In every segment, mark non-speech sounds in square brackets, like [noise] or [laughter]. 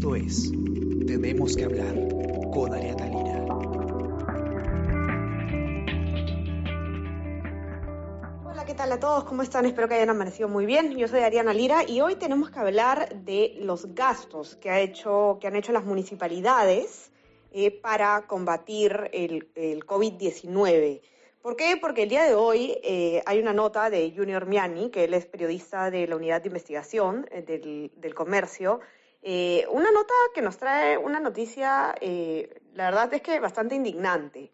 Esto es Tenemos que hablar con Ariana Lira. Hola, ¿qué tal a todos? ¿Cómo están? Espero que hayan amanecido muy bien. Yo soy Ariana Lira y hoy tenemos que hablar de los gastos que, ha hecho, que han hecho las municipalidades eh, para combatir el, el COVID-19. ¿Por qué? Porque el día de hoy eh, hay una nota de Junior Miani, que él es periodista de la unidad de investigación eh, del, comercio, eh, una nota que nos trae una noticia, eh, la verdad es que bastante indignante.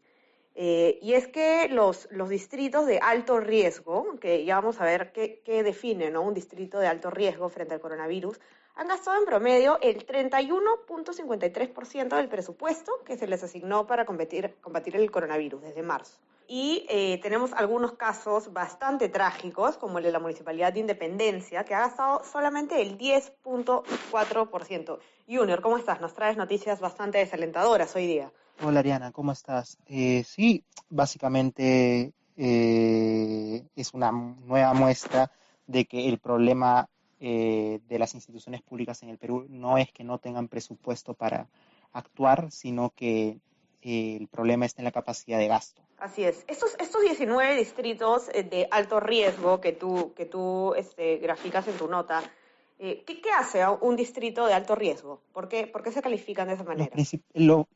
Eh, y es que los, distritos de alto riesgo, que ya vamos a ver qué, qué define ¿no? un distrito de alto riesgo frente al coronavirus, han gastado en promedio el 31.53% del presupuesto que se les asignó para combatir el coronavirus desde marzo. Y eh, tenemos algunos casos bastante trágicos, como el de la Municipalidad de Independencia, que ha gastado solamente el 10.4%. Junior, ¿cómo estás? Nos traes noticias bastante desalentadoras hoy día. Hola Ariana, ¿cómo estás? Eh, sí, básicamente eh, es una nueva muestra de que el problema eh, de las instituciones públicas en el Perú no es que no tengan presupuesto para actuar, sino que el problema está en la capacidad de gasto. Así es. Estos, estos 19 distritos eh, de alto riesgo que tú, que tú este, graficas en tu nota, ¿qué, ¿qué, hace un distrito de alto riesgo? ¿Por qué, por qué se califican de esa manera? Lo,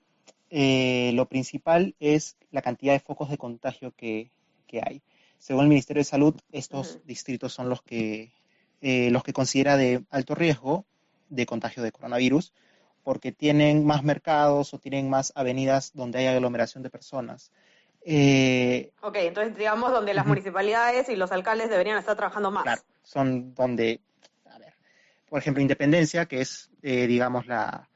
eh, lo principal es la cantidad de focos de contagio que, que hay. Según el Ministerio de Salud, estos uh -huh. distritos son los que, eh, los que considera de alto riesgo de contagio de coronavirus, porque tienen más mercados o tienen más avenidas donde hay aglomeración de personas. Eh, ok, entonces digamos donde las uh -huh. municipalidades y los alcaldes deberían estar trabajando más. Claro, son donde, a ver, por ejemplo, Independencia, que es, eh, digamos, la,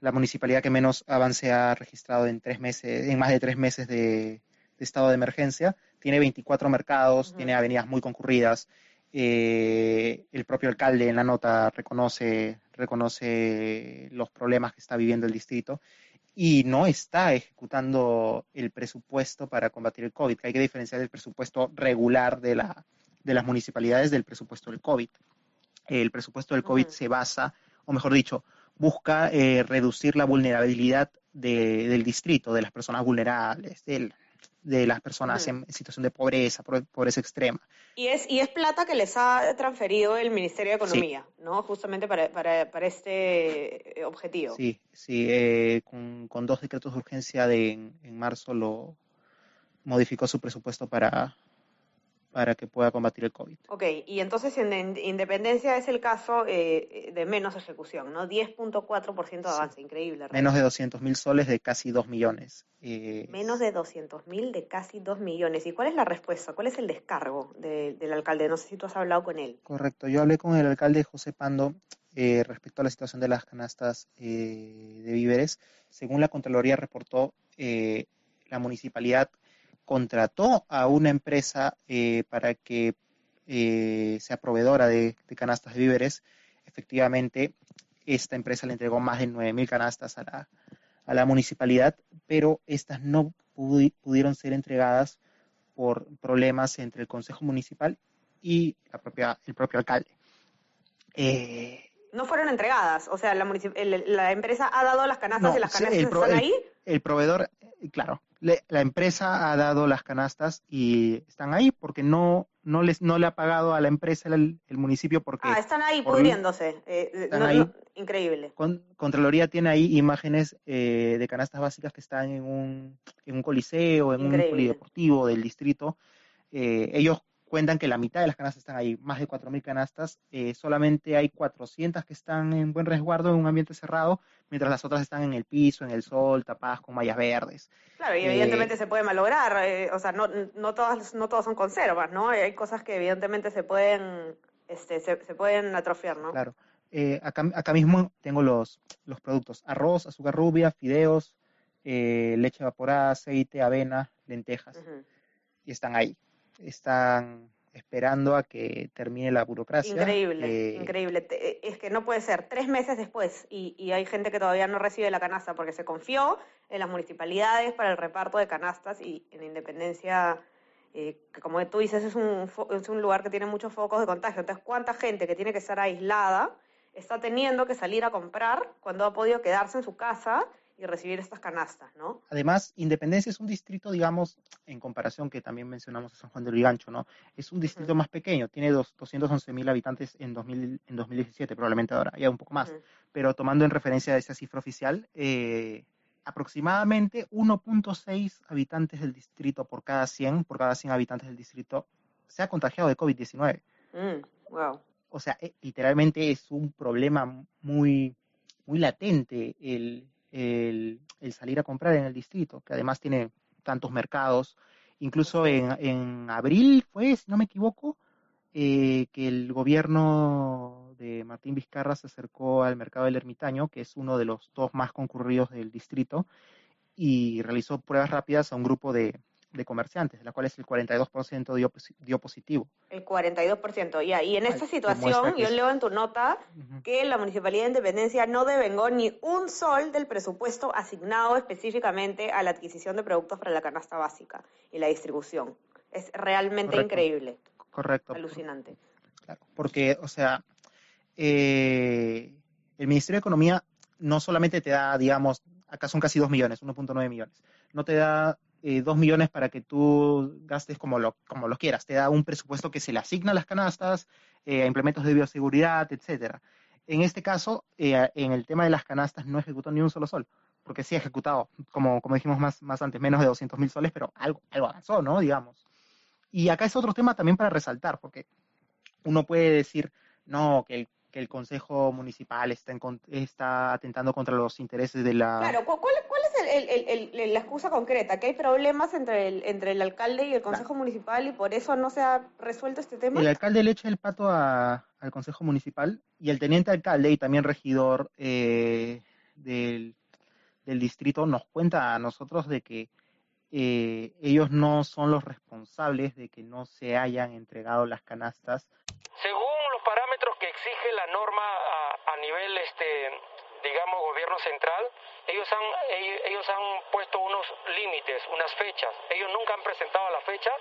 la municipalidad que menos avance ha registrado en tres meses, en más de tres meses de, de estado de emergencia. Tiene 24 mercados, uh -huh. tiene avenidas muy concurridas. Eh, el propio alcalde en la nota reconoce, reconoce los problemas que está viviendo el distrito y no está ejecutando el presupuesto para combatir el COVID. Hay que diferenciar el presupuesto regular de, la, de las municipalidades del presupuesto del COVID. El presupuesto del COVID uh -huh. se basa, o mejor dicho, busca eh, reducir la vulnerabilidad de, del distrito, de las personas vulnerables, del, de las personas en, en, situación de pobreza, pobreza extrema. Y es, y es plata que les ha transferido el Ministerio de Economía, sí. ¿no? Justamente para, para, para, este objetivo. Sí, sí, eh, con, con, dos decretos de urgencia de, en, en marzo lo modificó su presupuesto para, para que pueda combatir el COVID. Ok, y entonces en Independencia es el caso eh, de menos ejecución, ¿no? 10.4% de avance, sí. increíble. Menos de 200 mil soles de casi 2 millones. Eh, menos de 200 mil de casi 2 millones. ¿Y cuál es la respuesta? ¿Cuál es el descargo de, del alcalde? No sé si tú has hablado con él. Correcto, yo hablé con el alcalde José Pando eh, respecto a la situación de las canastas eh, de víveres. Según la Contraloría reportó, eh, la municipalidad contrató a una empresa eh, para que eh, sea proveedora de, de, canastas de víveres. Efectivamente, esta empresa le entregó más de 9.000 canastas a la, a la, municipalidad, pero estas no pudi pudieron ser entregadas por problemas entre el Consejo Municipal y la propia, el propio alcalde. Eh, no fueron entregadas, o sea, la, el, la, empresa ha dado las canastas no, y las canastas el están el, ahí. El proveedor, claro, le, la empresa ha dado las canastas y están ahí porque no no les no le ha pagado a la empresa el, el municipio porque ah están ahí pudriéndose eh, están no, ahí. No, increíble Con, Contraloría tiene ahí imágenes eh, de canastas básicas que están en un en un coliseo en increíble. un polideportivo del distrito eh, ellos cuentan que la mitad de las canastas están ahí, más de 4.000 canastas, eh, solamente hay 400 que están en buen resguardo en un ambiente cerrado, mientras las otras están en el piso, en el sol, tapadas con mallas verdes. Claro, y evidentemente eh, se puede malograr, eh, o sea, no, no, todas, no todas son conservas, ¿no? Hay cosas que evidentemente se pueden, este, se, se pueden atrofiar, ¿no? Claro. Acá, acá, mismo tengo los, los productos, arroz, azúcar rubia, fideos, leche evaporada, aceite, avena, lentejas, uh -huh. y están ahí están esperando a que termine la burocracia. Increíble, eh, increíble. Es que no puede ser tres meses después y, y, hay gente que todavía no recibe la canasta porque se confió en las municipalidades para el reparto de canastas y en Independencia, eh, que como tú dices, es un, es un lugar que tiene muchos focos de contagio. Entonces, ¿cuánta gente que tiene que estar aislada está teniendo que salir a comprar cuando ha podido quedarse en su casa y recibir estas canastas, ¿no? Además, Independencia es un distrito, digamos, en comparación que también mencionamos a San Juan de Lurigancho, ¿no? Es un distrito más pequeño, tiene dos, 211 mil habitantes en, 2000, en 2017, probablemente ahora ya un poco más, pero tomando en referencia esa cifra oficial, eh, aproximadamente 1.6 habitantes del distrito por cada 100, por cada 100 habitantes del distrito, se ha contagiado de COVID-19. wow. O sea, eh, literalmente es un problema muy, muy latente el, el, salir a comprar en el distrito, que además tiene tantos mercados. Incluso en, en abril fue, si no me equivoco, eh, que el gobierno de Martín Vizcarra se acercó al mercado del ermitaño, que es uno de los dos más concurridos del distrito, y realizó pruebas rápidas a un grupo de, de comerciantes, de la cual es el 42% dio, dio positivo. El 42%, ya. Y en esta situación, yo leo en tu nota que la Municipalidad de Independencia no devengó ni un sol del presupuesto asignado específicamente a la adquisición de productos para la canasta básica y la distribución. Es realmente increíble. Correcto. Alucinante. Claro, porque, o sea, eh, el Ministerio de Economía no solamente te da, digamos, acá son casi 2 millones, 1.9 millones, no te da eh, dos millones para que tú gastes como lo, como lo quieras. Te da un presupuesto que se le asigna a las canastas, eh, a implementos de bioseguridad, etcétera. En este caso, eh, en el tema de las canastas no ejecutó ni un solo sol, porque sí ha ejecutado, como, como dijimos más, más antes, menos de 200 mil soles, pero algo, algo avanzó, ¿no? Digamos. Y acá es otro tema también para resaltar, porque uno puede decir, no, que el que el Consejo Municipal está, está atentando contra los intereses de la... Claro, ¿cuál, es la excusa concreta? ¿Que hay problemas entre el, entre el alcalde y el Consejo Municipal y por eso no se ha resuelto este tema? El alcalde le echa el pato al Consejo Municipal y el teniente alcalde y también regidor eh, del, distrito nos cuenta a nosotros de que eh, ellos no son los responsables de que no se hayan entregado las canastas. Según exige la norma a, nivel, este, digamos, gobierno central, ellos han, ellos, han puesto unos límites, unas fechas. Ellos nunca han presentado la fecha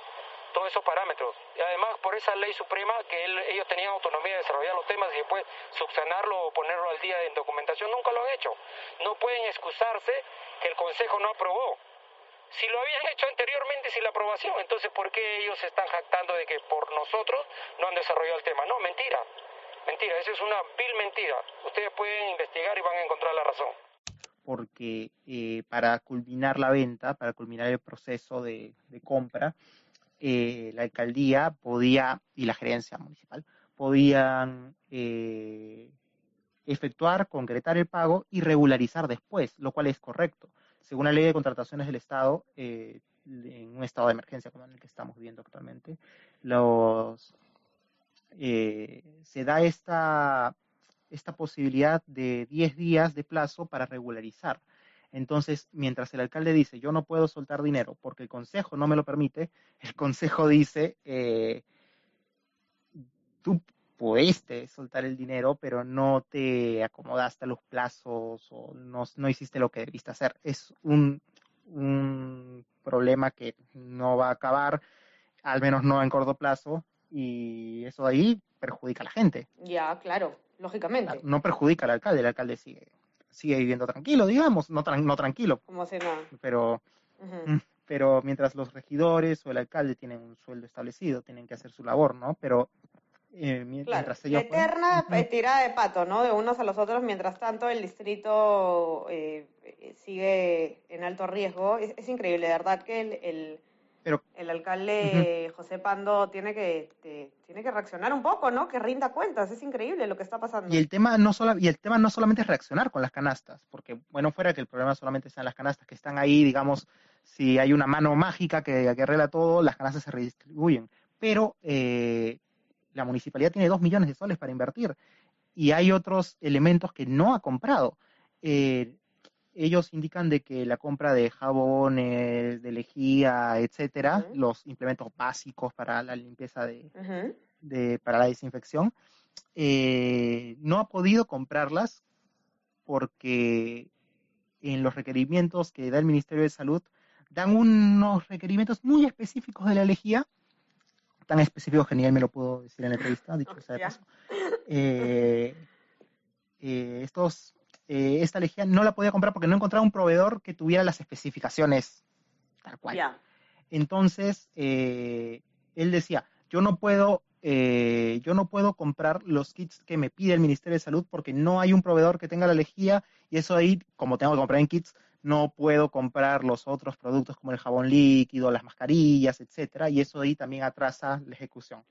todos esos parámetros. Y además, por esa ley suprema, que ellos tenían autonomía de desarrollar los temas y después subsanarlo o ponerlo al día en documentación, nunca lo han hecho. No pueden excusarse que el Consejo no aprobó. Si lo habían hecho anteriormente sin la aprobación, entonces ¿por qué ellos se están jactando de que por nosotros no han desarrollado el tema? No, mentira. Mentira, eso es una vil mentira. Ustedes pueden investigar y van a encontrar la razón. Porque eh, para culminar la venta, para culminar el proceso de, compra, eh, la alcaldía podía, y la gerencia municipal, podían eh, efectuar, concretar el pago y regularizar después, lo cual es correcto. Según la ley de contrataciones del Estado, en un estado de emergencia como en el que estamos viviendo actualmente, los eh, se da esta, esta posibilidad de 10 días de plazo para regularizar. Entonces, mientras el alcalde dice, yo no puedo soltar dinero porque el consejo no me lo permite, [laughs] el consejo dice, eh, tú pudiste soltar el dinero, pero no te acomodaste a los plazos o no, no hiciste lo que debiste hacer. Es un, un problema que no va a acabar, al menos no en corto plazo, y eso ahí perjudica a la gente. Ya, claro, lógicamente. No perjudica al alcalde, el alcalde sigue, sigue viviendo tranquilo, digamos, no, no tranquilo. Como si no. Pero, [laughs] pero mientras los regidores o el alcalde tienen un sueldo establecido, tienen que hacer su labor, ¿no? Pero eh, mientras ellos... Eterna tirada de pato, ¿no? De unos a los otros, mientras tanto el distrito eh, sigue en alto riesgo. Es, increíble, de verdad que el el alcalde José Pando tiene que, tiene que reaccionar un poco, ¿no? Que rinda cuentas. Es increíble lo que está pasando. Y el tema no solo, y el tema no solamente es reaccionar con las canastas, porque bueno fuera que el problema solamente sean las canastas que están ahí, digamos, si hay una mano mágica que, que arregla todo, las canastas se redistribuyen. Pero eh, la municipalidad tiene dos millones de soles para invertir y hay otros elementos que no ha comprado. Eh, ellos indican de que la compra de jabones, de lejía, etcétera, los implementos básicos para la limpieza de, para la desinfección, eh, no ha podido comprarlas porque en los requerimientos que da el Ministerio de Salud dan unos requerimientos muy específicos de la lejía, tan específicos que él me lo puedo decir en la entrevista, dicho sea de paso. Eh, eh, estos, eh, esta lejía no la podía comprar porque no encontraba un proveedor que tuviera las especificaciones tal cual. Entonces, él decía, yo no puedo yo no puedo comprar los kits que me pide el Ministerio de Salud porque no hay un proveedor que tenga la lejía y eso ahí, como tengo que comprar en kits, no puedo comprar los otros productos como el jabón líquido, las mascarillas, etcétera, y eso ahí también atrasa la ejecución.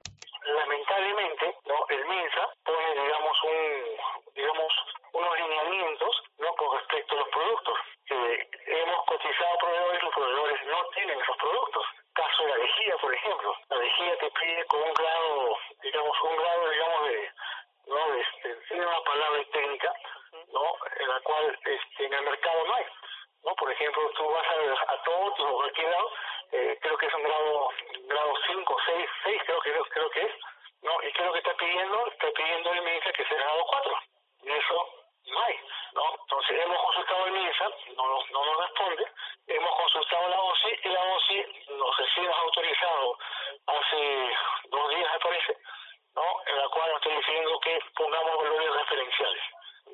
Lamentablemente, ¿no? el MINSA pone, digamos, un, digamos, unos lineamientos ¿no? con respecto a los productos. hemos cotizado proveedores, los proveedores no tienen esos productos. Caso de la lejía, por ejemplo. La lejía te pide con un grado, digamos, un grado, digamos, de, ¿no? Este, tiene una palabra técnica, ¿no? En la cual este, en el mercado no hay. ¿no? Por ejemplo, tú vas a, a todos o cualquier lado, eh, creo que es un grado grado 5, 6, 6 creo que creo que es, ¿no? Y creo que está pidiendo, está pidiendo el MINSA que sea grado 4. Y eso no hay, ¿no? Entonces hemos consultado al MINSA, no no nos responde, hemos consultado a la OCI y la OCI nos recién ha autorizado hace dos días me parece, ¿no? En la cual nos está diciendo que pongamos valores referenciales.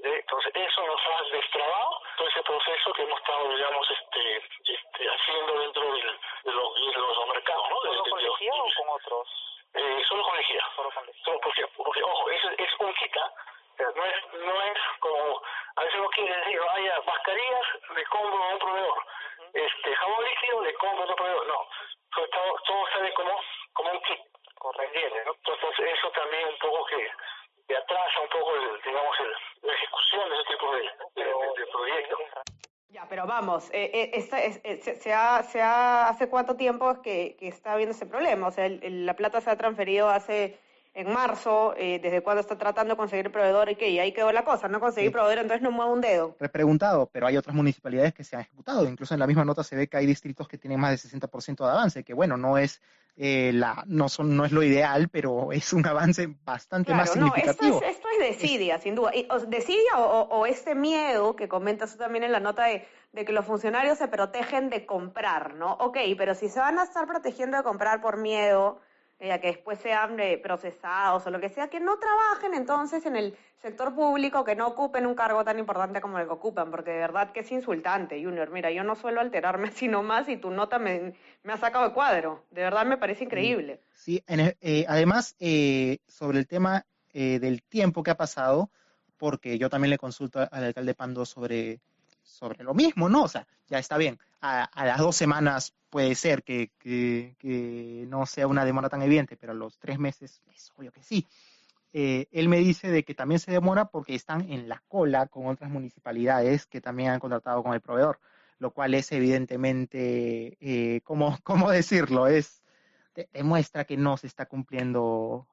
Entonces, eso nos ha destrabado todo ese proceso que hemos estado, digamos, este, este haciendo dentro de, los, de los mercados, ¿no? ¿Solo con lejía o con otros? Eh, solo con lejía. Solo con lejía. Solo porque, porque, ojo, es, es un quita, no es, no es como, a veces no quiere decir, haya mascarillas, le compro a un proveedor, este jabón líquido, le compro a otro proveedor, no, todo, todo sale como, como un kit, correcto, ¿no? Entonces eso también un poco que que atrasa un poco, el, digamos, el, la ejecución de ese tipo de, de, de proyectos. Ya, pero vamos, eh, eh, esta, eh, se, se, ha, se ha, ¿hace cuánto tiempo que, que está habiendo ese problema? O sea, el, el, la plata se ha transferido hace en marzo, eh, desde cuando está tratando de conseguir proveedor y que y ahí quedó la cosa, no conseguir sí. proveedor, entonces no mueve un dedo. Repreguntado, pero hay otras municipalidades que se han ejecutado, incluso en la misma nota se ve que hay distritos que tienen más del 60% de avance, que bueno, no es eh, la, no son, no es lo ideal, pero es un avance bastante claro, más significativo. No, esto, es, esto es desidia, es... sin duda. Y, o, desidia o, o, este miedo que comentas tú también en la nota de, de que los funcionarios se protegen de comprar, ¿no? Ok, pero si se van a estar protegiendo de comprar por miedo, eh, que después sean eh, procesados o lo que sea, que no trabajen entonces en el sector público, que no ocupen un cargo tan importante como el que ocupan, porque de verdad que es insultante, Junior. Mira, yo no suelo alterarme [laughs] sino más y tu nota me, me ha sacado de cuadro. De verdad me parece increíble. Sí, en, eh, además, eh, sobre el tema eh, del tiempo que ha pasado, porque yo también le consulto al alcalde Pando sobre sobre lo mismo, ¿no? O sea, ya está bien, a, a las dos semanas puede ser que, no sea una demora tan evidente, pero a los tres meses es obvio que sí. Eh, él me dice de que también se demora porque están en la cola con otras municipalidades que también han contratado con el proveedor, lo cual es evidentemente, eh, ¿cómo, [laughs] ¿cómo decirlo? Es, demuestra que no se está cumpliendo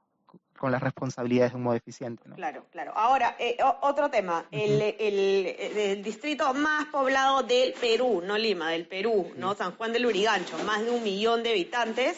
con las responsabilidades de un modo eficiente. ¿no? Claro, claro. Ahora, eh, otro tema, uh -huh. el, el, el, distrito más poblado del Perú, no Lima, del Perú, ¿no? Uh -huh. San Juan del Urigancho, más de un millón de habitantes.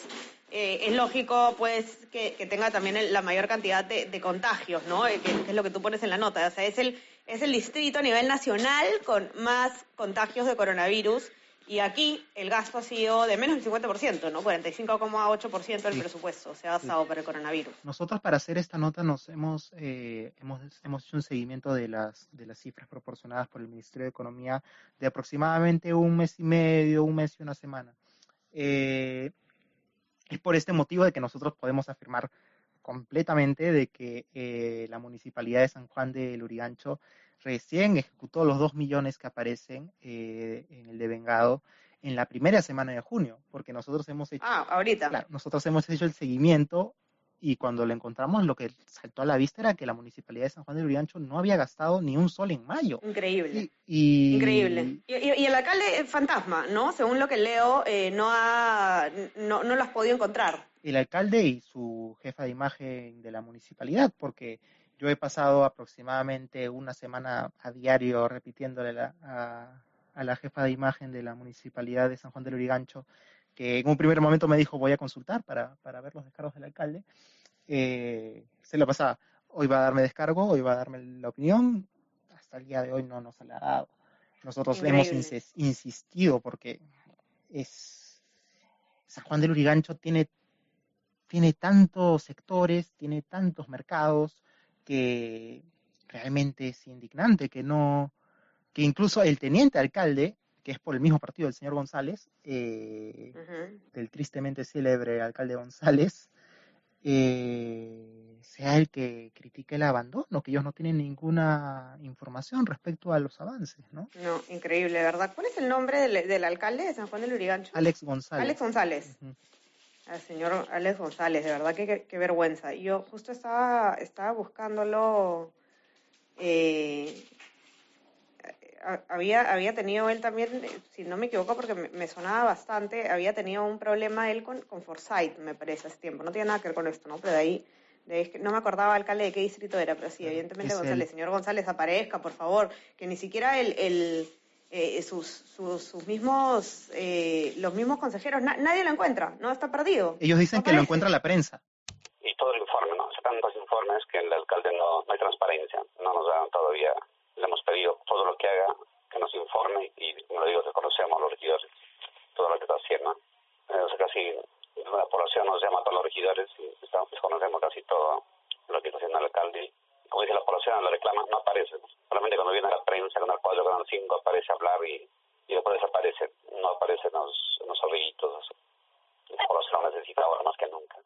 Eh, es lógico, pues, que, que, tenga también la mayor cantidad de, de contagios, ¿no? Eh, que, que, es lo que tú pones en la nota. O sea, es el, es el distrito a nivel nacional con más contagios de coronavirus. Y aquí el gasto ha sido de menos del 50%, ¿no? 45,8% del sí. presupuesto se ha gastado sí. para el coronavirus. Nosotros para hacer esta nota nos hemos, eh, hemos, hemos hecho un seguimiento de las, de las cifras proporcionadas por el Ministerio de Economía de aproximadamente un mes y medio, un mes y una semana. Eh, es por este motivo de que nosotros podemos afirmar completamente de que eh, la Municipalidad de San Juan de Lurigancho recién ejecutó los dos millones que aparecen eh, en el devengado en la primera semana de junio, porque nosotros hemos hecho... Ah, ahorita. Claro, nosotros hemos hecho el seguimiento y cuando lo encontramos lo que saltó a la vista era que la Municipalidad de San Juan de Lurigancho no había gastado ni un sol en mayo. Increíble. Y, y... Increíble. Y, y, y, el alcalde fantasma, ¿no? Según lo que leo, eh, no, ha, no, no lo has podido encontrar. El alcalde y su jefa de imagen de la municipalidad, porque yo he pasado aproximadamente una semana a diario repitiéndole la, a, a, la jefa de imagen de la municipalidad de San Juan del Urigancho, que en un primer momento me dijo voy a consultar para, para ver los descargos del alcalde. Eh, se lo pasaba, hoy va a darme descargo, hoy va a darme la opinión, hasta el día de hoy no nos ha dado. Nosotros Increíble. hemos ins insistido porque es San Juan del Urigancho tiene, tiene tantos sectores, tiene tantos mercados, que, realmente es indignante que no, que incluso el teniente alcalde, que es por el mismo partido del señor González, eh, del tristemente célebre alcalde González, eh, sea el que critique el abandono, que ellos no tienen ninguna información respecto a los avances, ¿no? No, increíble, ¿verdad? ¿Cuál es el nombre del, alcalde de San Juan del Urigancho? Alex González. Alex González. Al señor Alex González, de verdad que qué vergüenza. Yo justo estaba, estaba buscándolo eh, había, había tenido él también, si no me equivoco, porque me, sonaba bastante, había tenido un problema él con, con Forsyth, me parece, hace tiempo. No tiene nada que ver con esto, ¿no? Pero de ahí, de no me acordaba alcalde de qué distrito era, pero sí, evidentemente González. Señor González, aparezca, por favor, que ni siquiera el, el eh, sus, sus, mismos, eh, los mismos consejeros, nadie lo encuentra, no está perdido. Ellos dicen que lo encuentra la prensa. Y todo el informe, ¿no? Se tantos informes que el alcalde no, no hay transparencia, no nos dan todavía le hemos pedido todo lo que haga, que nos informe y, como le digo, reconocemos a los regidores todo lo que está haciendo. Eh, o sea, casi la población nos llama a todos los regidores y estamos, conocemos casi todo lo que está haciendo el alcalde. Como dice la población, lo reclama, no aparece. Solamente cuando viene la prensa, con el cuadro, con el 5, aparece a hablar y, y después desaparece. No aparece en los, en los La población lo necesita ahora más que nunca.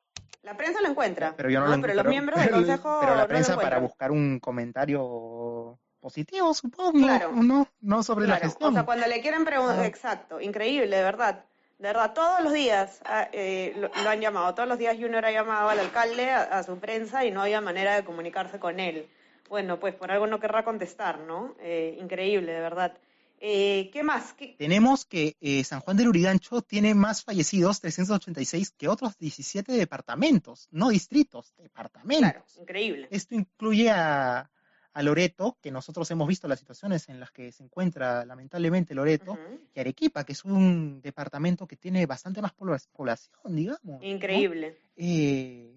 La prensa lo encuentra. Pero yo no, lo pero los miembros del [laughs] consejo. Pero la prensa para buscar un comentario positivo, supongo, claro. no, no sobre la gestión. O sea, cuando le quieren preguntar, exacto, increíble, de verdad. De verdad, todos los días ah, eh, lo, han llamado, todos los días Junior ha llamado al alcalde, a, su prensa, y no había manera de comunicarse con él. Bueno, pues por algo no querrá contestar, ¿no? Eh, increíble, de verdad. Eh, ¿Qué más? Tenemos que San Juan del Urigancho tiene más fallecidos, 386, que otros 17 departamentos, no distritos, departamentos. Claro, increíble. Esto incluye a, a Loreto, que nosotros hemos visto las situaciones en las que se encuentra lamentablemente Loreto, y Arequipa, que es un departamento que tiene bastante más población, digamos. Increíble. Eh,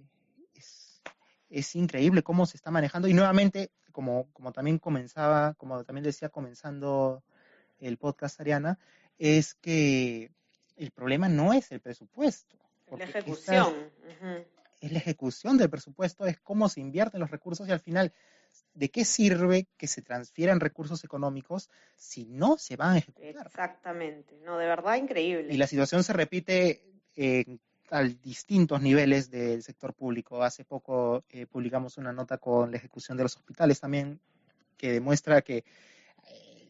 es, increíble cómo se está manejando. Y nuevamente, como, como también comenzaba, como también decía comenzando el podcast Ariana, es que el problema no es el presupuesto. La ejecución. Es la ejecución del presupuesto, es cómo se invierten los recursos y al final ¿de qué sirve que se transfieran recursos económicos si no se van a ejecutar? Exactamente, no, de verdad increíble. Y la situación se repite a distintos niveles del sector público. Hace poco eh, publicamos una nota con la ejecución de los hospitales también que demuestra que, eh,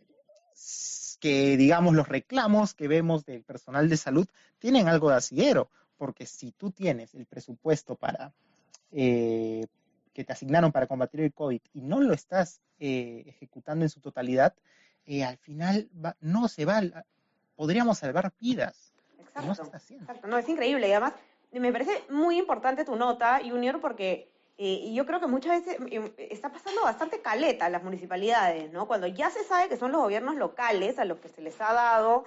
que digamos, los reclamos que vemos del personal de salud tienen algo de asidero, porque si tú tienes el presupuesto para... Eh, que te asignaron para combatir el COVID y no lo estás eh, ejecutando en su totalidad, eh, al final no se va, podríamos salvar vidas. Exacto, exacto, no, es increíble. Y además me parece muy importante tu nota, Junior, porque eh, yo creo que muchas veces está pasando bastante caleta las municipalidades, ¿no? Cuando ya se sabe que son los gobiernos locales a los que se les ha dado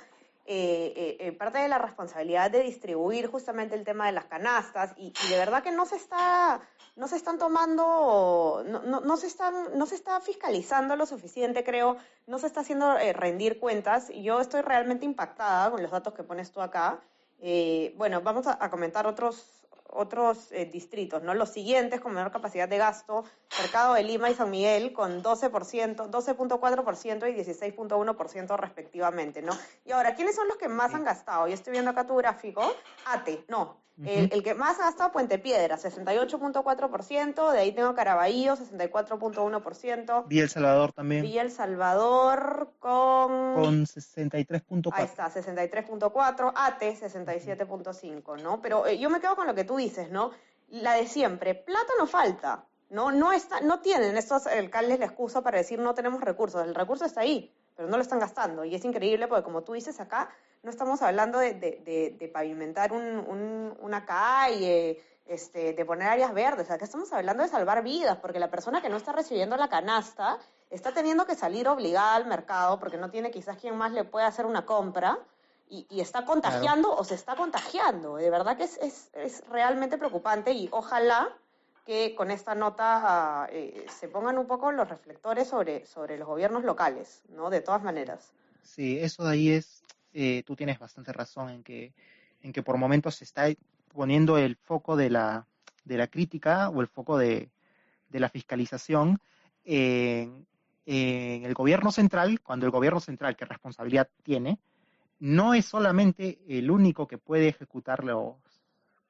eh, eh, parte de la responsabilidad de distribuir justamente el tema de las canastas y, de verdad que no se está no se están tomando no, no, se están no se está fiscalizando lo suficiente creo no se está haciendo eh, rendir cuentas y yo estoy realmente impactada con los datos que pones tú acá eh, bueno vamos a comentar otros otros eh, distritos, ¿no? Los siguientes con menor capacidad de gasto, Mercado de Lima y San Miguel con 12%, 12.4% y 16.1% respectivamente, ¿no? Y ahora, ¿quiénes son los que más han gastado? Yo estoy viendo acá tu gráfico. ATE, no, el, que más ha gastado Puente Piedra, 68.4%, de ahí tengo Caraballo, 64.1%. Villa El Salvador también. Villa El Salvador con... Con 63.4. Ahí está, 63.4, ATE 67.5, ¿no? Pero eh, yo me quedo con lo que tú dices, ¿no? La de siempre, plata no falta, ¿no? No, está, no tienen estos alcaldes la excusa para decir no tenemos recursos, el recurso está ahí, pero no lo están gastando. Y es increíble porque como tú dices acá, no estamos hablando de, pavimentar una calle, este, de poner áreas verdes, acá estamos hablando de salvar vidas, porque la persona que no está recibiendo la canasta está teniendo que salir obligada al mercado porque no tiene quizás quien más le pueda hacer una compra y, está contagiando o se está contagiando. De verdad que es, realmente preocupante y ojalá que con esta nota eh, se pongan un poco los reflectores sobre, sobre los gobiernos locales, ¿no? De todas maneras. Sí, eso de ahí es eh, tú tienes bastante razón en que, en que por momentos se está poniendo el foco de la, de la crítica o el foco de, de la fiscalización en, el gobierno central, cuando el gobierno central, ¿qué responsabilidad tiene, no es solamente el único que puede ejecutar los,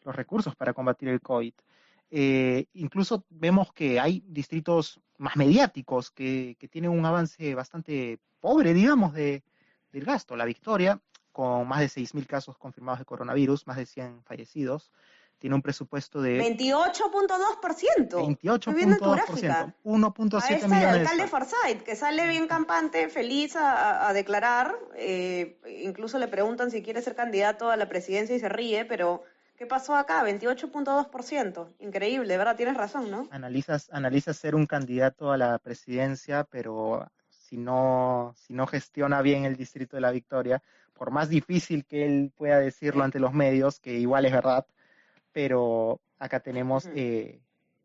los recursos para combatir el COVID. Eh, incluso vemos que hay distritos más mediáticos que, que tienen un avance bastante pobre, digamos, de, del gasto. La Victoria, con más de 6.000 casos confirmados de coronavirus, más de 100 fallecidos, tiene un presupuesto de 28.2%. 28.2%. 1.7 millones. el alcalde Forsyth, que sale bien campante, feliz a, declarar. Eh, incluso le preguntan si quiere ser candidato a la presidencia y se ríe, pero ¿qué pasó acá? 28.2%. Increíble, ¿verdad? Tienes razón, ¿no? Analizas, analizas ser un candidato a la presidencia, pero si no, si no gestiona bien el distrito de la Victoria, por más difícil que él pueda decirlo ante los medios, que igual es verdad, pero acá tenemos eh,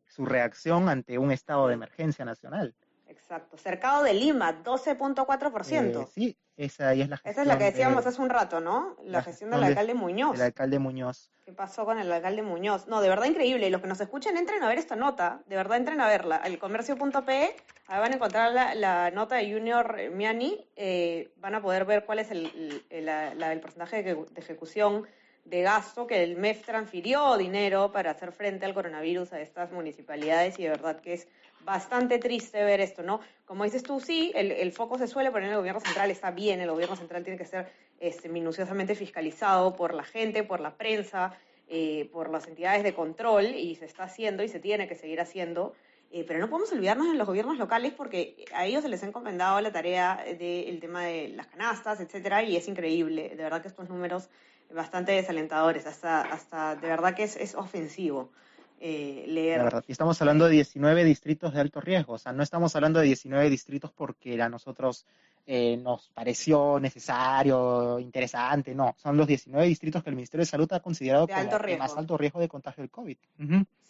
su reacción ante un estado de emergencia nacional. Exacto. Cercado de Lima, 12.4%. Eh, sí, esa es la gestión. Esa es la que decíamos hace un rato, ¿no? La, gestión del alcalde Muñoz. El alcalde Muñoz. ¿Qué pasó con el alcalde Muñoz? No, de verdad increíble. Y los que nos escuchen, entren a ver esta nota. De verdad, entren a verla. El comercio.pe, ahí van a encontrar la, nota de Junior Miani. Eh, van a poder ver cuál es el, el porcentaje de ejecución de gasto que el MEF transfirió dinero para hacer frente al coronavirus a estas municipalidades y de verdad que es bastante triste ver esto, ¿no? Como dices tú, sí, el, foco se suele poner en el gobierno central, está bien, el gobierno central tiene que ser este, minuciosamente fiscalizado por la gente, por la prensa, eh, por las entidades de control y se está haciendo y se tiene que seguir haciendo. Eh, pero no podemos olvidarnos de los gobiernos locales porque a ellos se les ha encomendado la tarea del tema de las canastas, etcétera, y es increíble. De verdad que estos números bastante desalentadores, hasta, hasta de verdad que es, es ofensivo. Eh, leer. Y estamos hablando de 19 distritos de alto riesgo, o sea, no estamos hablando de 19 distritos porque a nosotros eh, nos pareció necesario, interesante, no, son los 19 distritos que el Ministerio de Salud ha considerado como de más alto riesgo de contagio del COVID.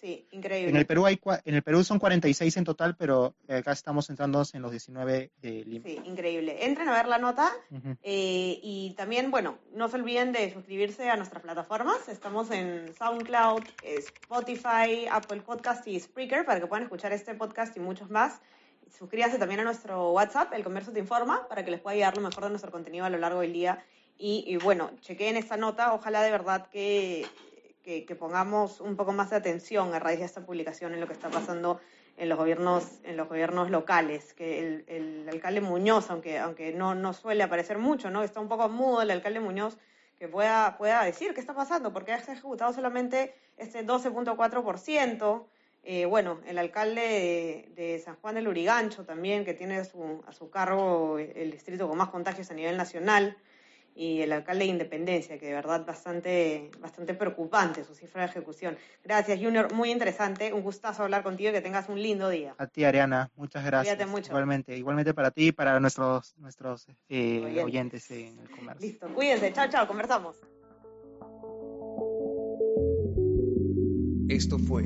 Sí, increíble. En el Perú hay en el Perú son 46 en total, pero acá estamos centrándonos en los 19 de Lima. Sí, increíble. Entren a ver la nota eh, y también, bueno, no se olviden de suscribirse a nuestras plataformas. Estamos en SoundCloud, Spotify, Apple Podcast y Spreaker para que puedan escuchar este podcast y muchos más. Suscríbanse también a nuestro WhatsApp, El Comercio Te Informa, para que les pueda llegar lo mejor de nuestro contenido a lo largo del día. Y, y bueno, chequeen esta nota. Ojalá de verdad que que, pongamos un poco más de atención a raíz de esta publicación en lo que está pasando en los gobiernos, en los gobiernos locales, que el, alcalde Muñoz, aunque, aunque no, no suele aparecer mucho, ¿no? Está un poco mudo el alcalde Muñoz, que pueda, pueda decir qué está pasando, porque ha ejecutado solamente este 12.4%. Eh, bueno, el alcalde de, de, San Juan del Urigancho también, que tiene su, a su cargo el distrito con más contagios a nivel nacional, y el alcalde de Independencia, que de verdad bastante, bastante preocupante su cifra de ejecución. Gracias, Junior, muy interesante, un gustazo hablar contigo y que tengas un lindo día. A ti, Ariana, muchas gracias. Cuídate mucho. Igualmente, igualmente para ti y para nuestros, nuestros eh, oyentes. en el comercio. Listo, cuídense, chao, chao, conversamos. Esto fue